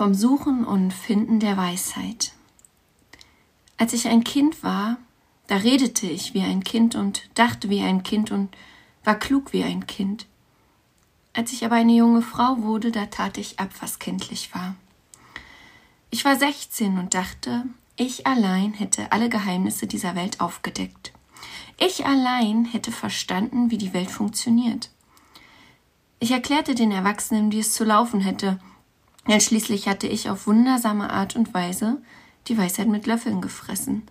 vom Suchen und Finden der Weisheit. Als ich ein Kind war, da redete ich wie ein Kind und dachte wie ein Kind und war klug wie ein Kind. Als ich aber eine junge Frau wurde, da tat ich ab, was kindlich war. Ich war sechzehn und dachte, ich allein hätte alle Geheimnisse dieser Welt aufgedeckt. Ich allein hätte verstanden, wie die Welt funktioniert. Ich erklärte den Erwachsenen, wie es zu laufen hätte, denn schließlich hatte ich auf wundersame Art und Weise die Weisheit mit Löffeln gefressen.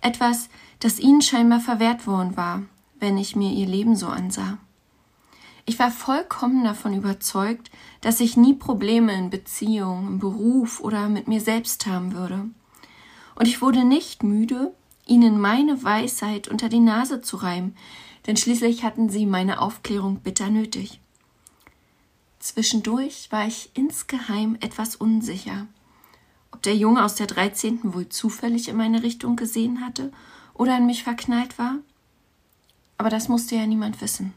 Etwas, das ihnen scheinbar verwehrt worden war, wenn ich mir ihr Leben so ansah. Ich war vollkommen davon überzeugt, dass ich nie Probleme in Beziehung, im Beruf oder mit mir selbst haben würde. Und ich wurde nicht müde, ihnen meine Weisheit unter die Nase zu reiben, denn schließlich hatten sie meine Aufklärung bitter nötig. Zwischendurch war ich insgeheim etwas unsicher, ob der Junge aus der dreizehnten wohl zufällig in meine Richtung gesehen hatte oder in mich verknallt war. Aber das musste ja niemand wissen.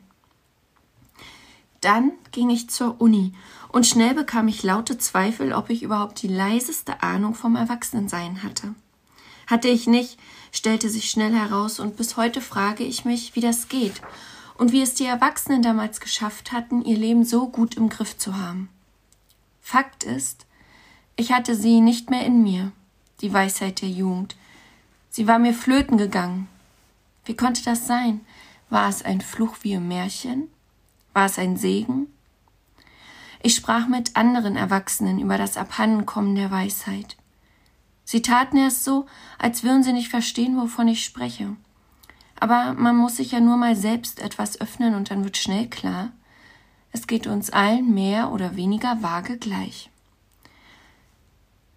Dann ging ich zur Uni und schnell bekam ich laute Zweifel, ob ich überhaupt die leiseste Ahnung vom Erwachsenensein hatte. Hatte ich nicht, stellte sich schnell heraus, und bis heute frage ich mich, wie das geht und wie es die Erwachsenen damals geschafft hatten, ihr Leben so gut im Griff zu haben. Fakt ist, ich hatte sie nicht mehr in mir, die Weisheit der Jugend. Sie war mir flöten gegangen. Wie konnte das sein? War es ein Fluch wie im Märchen? War es ein Segen? Ich sprach mit anderen Erwachsenen über das Abhandenkommen der Weisheit. Sie taten es so, als würden sie nicht verstehen, wovon ich spreche. Aber man muss sich ja nur mal selbst etwas öffnen und dann wird schnell klar, es geht uns allen mehr oder weniger vage gleich.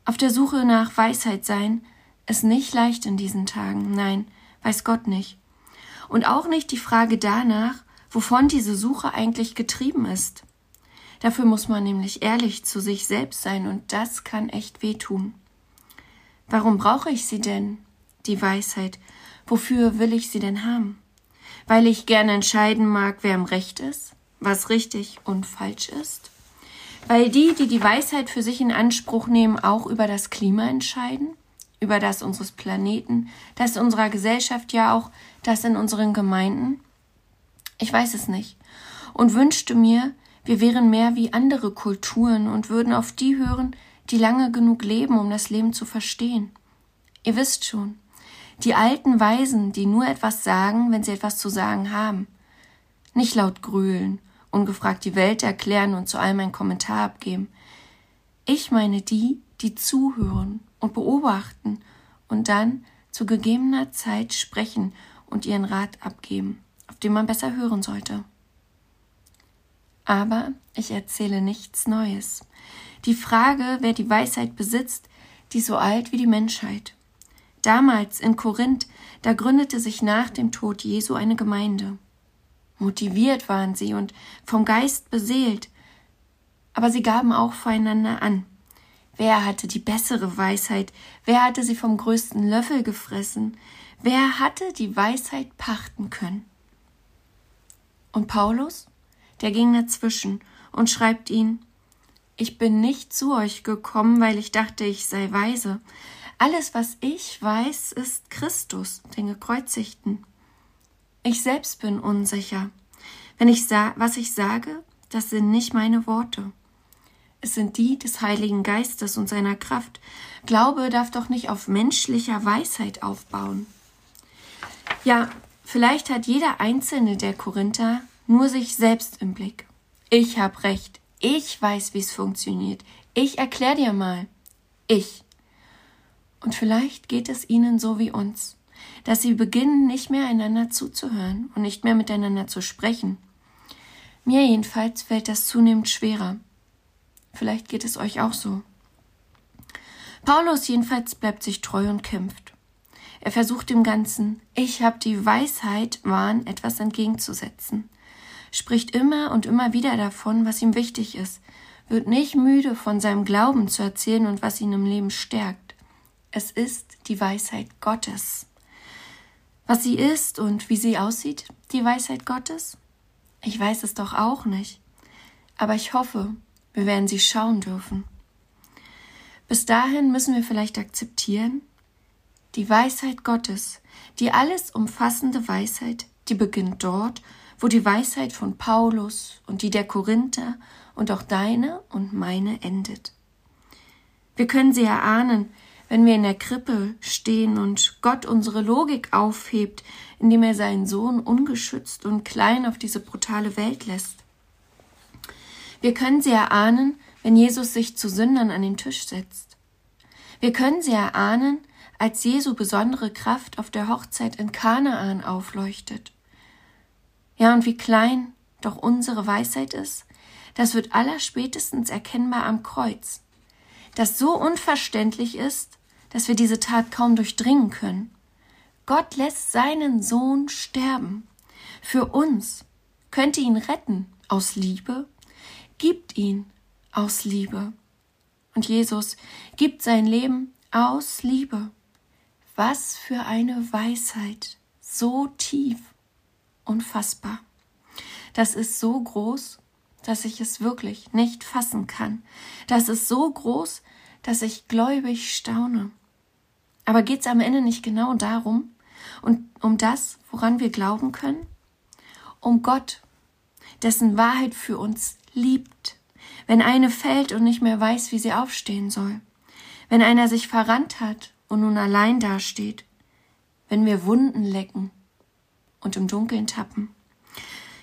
Auf der Suche nach Weisheit sein ist nicht leicht in diesen Tagen, nein, weiß Gott nicht. Und auch nicht die Frage danach, wovon diese Suche eigentlich getrieben ist. Dafür muss man nämlich ehrlich zu sich selbst sein und das kann echt wehtun. Warum brauche ich sie denn, die Weisheit, Wofür will ich sie denn haben? Weil ich gerne entscheiden mag, wer im Recht ist, was richtig und falsch ist? Weil die, die die Weisheit für sich in Anspruch nehmen, auch über das Klima entscheiden? Über das unseres Planeten, das unserer Gesellschaft, ja auch das in unseren Gemeinden? Ich weiß es nicht und wünschte mir, wir wären mehr wie andere Kulturen und würden auf die hören, die lange genug leben, um das Leben zu verstehen. Ihr wisst schon, die alten Weisen, die nur etwas sagen, wenn sie etwas zu sagen haben. Nicht laut grölen, ungefragt die Welt erklären und zu allem einen Kommentar abgeben. Ich meine die, die zuhören und beobachten und dann zu gegebener Zeit sprechen und ihren Rat abgeben, auf den man besser hören sollte. Aber ich erzähle nichts Neues. Die Frage, wer die Weisheit besitzt, die ist so alt wie die Menschheit. Damals in Korinth, da gründete sich nach dem Tod Jesu eine Gemeinde. Motiviert waren sie und vom Geist beseelt, aber sie gaben auch voreinander an. Wer hatte die bessere Weisheit? Wer hatte sie vom größten Löffel gefressen? Wer hatte die Weisheit pachten können? Und Paulus? Der ging dazwischen und schreibt ihn Ich bin nicht zu euch gekommen, weil ich dachte, ich sei weise, alles, was ich weiß, ist Christus, den Gekreuzigten. Ich selbst bin unsicher. Wenn ich was ich sage, das sind nicht meine Worte. Es sind die des Heiligen Geistes und seiner Kraft. Glaube darf doch nicht auf menschlicher Weisheit aufbauen. Ja, vielleicht hat jeder einzelne der Korinther nur sich selbst im Blick. Ich hab recht. Ich weiß, wie es funktioniert. Ich erklär dir mal. Ich. Und vielleicht geht es ihnen so wie uns, dass sie beginnen, nicht mehr einander zuzuhören und nicht mehr miteinander zu sprechen. Mir jedenfalls fällt das zunehmend schwerer. Vielleicht geht es euch auch so. Paulus jedenfalls bleibt sich treu und kämpft. Er versucht dem Ganzen, ich hab die Weisheit, Wahn etwas entgegenzusetzen, spricht immer und immer wieder davon, was ihm wichtig ist, wird nicht müde, von seinem Glauben zu erzählen und was ihn im Leben stärkt. Es ist die Weisheit Gottes. Was sie ist und wie sie aussieht, die Weisheit Gottes? Ich weiß es doch auch nicht. Aber ich hoffe, wir werden sie schauen dürfen. Bis dahin müssen wir vielleicht akzeptieren, die Weisheit Gottes, die alles umfassende Weisheit, die beginnt dort, wo die Weisheit von Paulus und die der Korinther und auch deine und meine endet. Wir können sie erahnen, wenn wir in der Krippe stehen und Gott unsere Logik aufhebt, indem er seinen Sohn ungeschützt und klein auf diese brutale Welt lässt. Wir können sie erahnen, wenn Jesus sich zu Sündern an den Tisch setzt. Wir können sie erahnen, als Jesu besondere Kraft auf der Hochzeit in Kanaan aufleuchtet. Ja, und wie klein doch unsere Weisheit ist, das wird allerspätestens erkennbar am Kreuz, das so unverständlich ist, dass wir diese Tat kaum durchdringen können. Gott lässt seinen Sohn sterben. Für uns könnte ihn retten aus Liebe, gibt ihn aus Liebe. Und Jesus gibt sein Leben aus Liebe. Was für eine Weisheit, so tief, unfassbar. Das ist so groß, dass ich es wirklich nicht fassen kann. Das ist so groß, dass ich gläubig staune. Aber geht es am Ende nicht genau darum und um das, woran wir glauben können? Um Gott, dessen Wahrheit für uns liebt, wenn eine fällt und nicht mehr weiß, wie sie aufstehen soll, wenn einer sich verrannt hat und nun allein dasteht, wenn wir Wunden lecken und im Dunkeln tappen.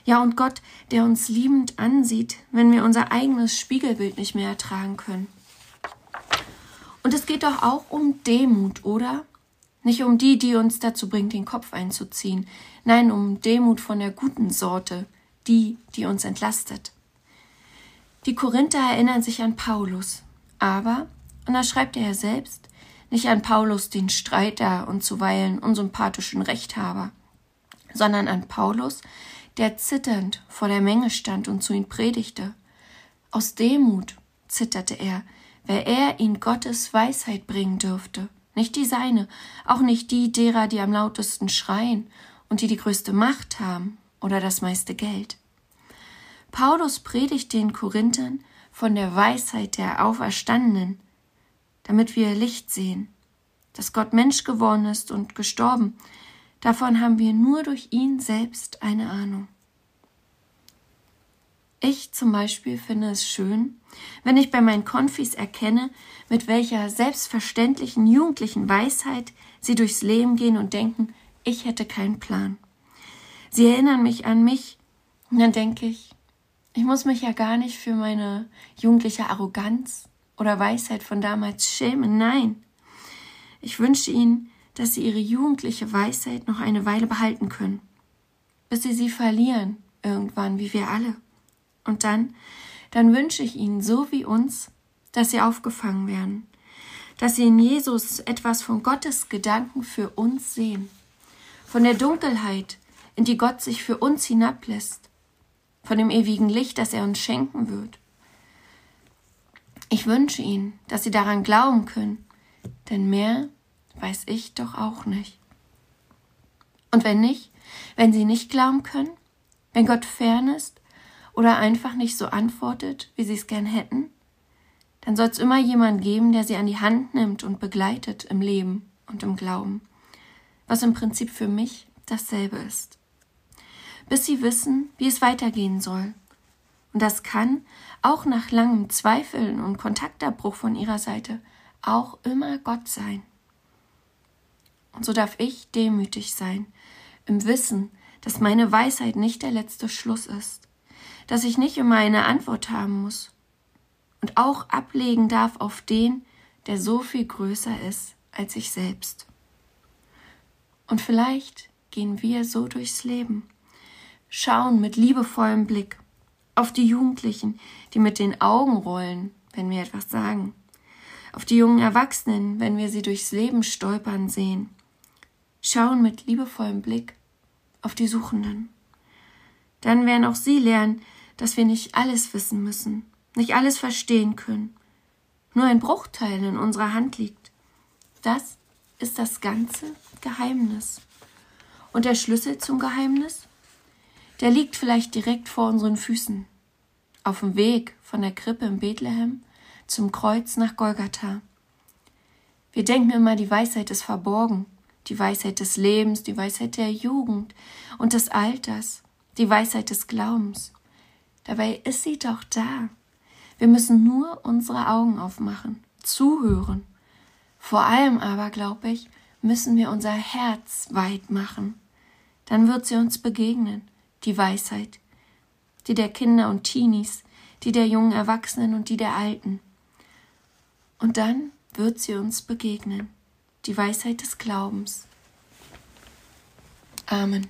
Ja, und Gott, der uns liebend ansieht, wenn wir unser eigenes Spiegelbild nicht mehr ertragen können. Und es geht doch auch um Demut, oder? Nicht um die, die uns dazu bringt, den Kopf einzuziehen. Nein, um Demut von der guten Sorte, die, die uns entlastet. Die Korinther erinnern sich an Paulus, aber, und da schreibt er ja selbst, nicht an Paulus den Streiter und zuweilen unsympathischen Rechthaber, sondern an Paulus, der zitternd vor der Menge stand und zu ihm predigte. Aus Demut zitterte er, weil er ihn Gottes Weisheit bringen dürfte, nicht die seine, auch nicht die derer, die am lautesten schreien und die die größte Macht haben oder das meiste Geld. Paulus predigt den Korinthern von der Weisheit der Auferstandenen, damit wir Licht sehen, dass Gott Mensch geworden ist und gestorben. Davon haben wir nur durch ihn selbst eine Ahnung. Ich zum Beispiel finde es schön, wenn ich bei meinen Konfis erkenne, mit welcher selbstverständlichen jugendlichen Weisheit sie durchs Leben gehen und denken, ich hätte keinen Plan. Sie erinnern mich an mich, und dann denke ich, ich muss mich ja gar nicht für meine jugendliche Arroganz oder Weisheit von damals schämen. Nein. Ich wünsche Ihnen, dass Sie Ihre jugendliche Weisheit noch eine Weile behalten können, bis Sie sie verlieren, irgendwann, wie wir alle. Und dann, dann wünsche ich Ihnen, so wie uns, dass Sie aufgefangen werden, dass Sie in Jesus etwas von Gottes Gedanken für uns sehen, von der Dunkelheit, in die Gott sich für uns hinablässt, von dem ewigen Licht, das er uns schenken wird, ich wünsche Ihnen, dass Sie daran glauben können, denn mehr weiß ich doch auch nicht. Und wenn nicht, wenn Sie nicht glauben können, wenn Gott fern ist oder einfach nicht so antwortet, wie Sie es gern hätten, dann soll es immer jemand geben, der Sie an die Hand nimmt und begleitet im Leben und im Glauben, was im Prinzip für mich dasselbe ist. Bis Sie wissen, wie es weitergehen soll und das kann, auch nach langem Zweifeln und Kontaktabbruch von ihrer Seite, auch immer Gott sein. Und so darf ich demütig sein, im Wissen, dass meine Weisheit nicht der letzte Schluss ist, dass ich nicht immer eine Antwort haben muss und auch ablegen darf auf den, der so viel größer ist als ich selbst. Und vielleicht gehen wir so durchs Leben, schauen mit liebevollem Blick auf die Jugendlichen, die mit den Augen rollen, wenn wir etwas sagen, auf die jungen Erwachsenen, wenn wir sie durchs Leben stolpern sehen, schauen mit liebevollem Blick auf die Suchenden. Dann werden auch sie lernen, dass wir nicht alles wissen müssen, nicht alles verstehen können, nur ein Bruchteil in unserer Hand liegt. Das ist das ganze Geheimnis. Und der Schlüssel zum Geheimnis? der liegt vielleicht direkt vor unseren Füßen, auf dem Weg von der Krippe in Bethlehem zum Kreuz nach Golgatha, Wir denken immer, die Weisheit ist verborgen, die Weisheit des Lebens, die Weisheit der Jugend und des Alters, die Weisheit des Glaubens. Dabei ist sie doch da. Wir müssen nur unsere Augen aufmachen, zuhören. Vor allem aber, glaube ich, müssen wir unser Herz weit machen. Dann wird sie uns begegnen, die Weisheit, die der Kinder und Teenies, die der jungen Erwachsenen und die der Alten. Und dann wird sie uns begegnen, die Weisheit des Glaubens. Amen.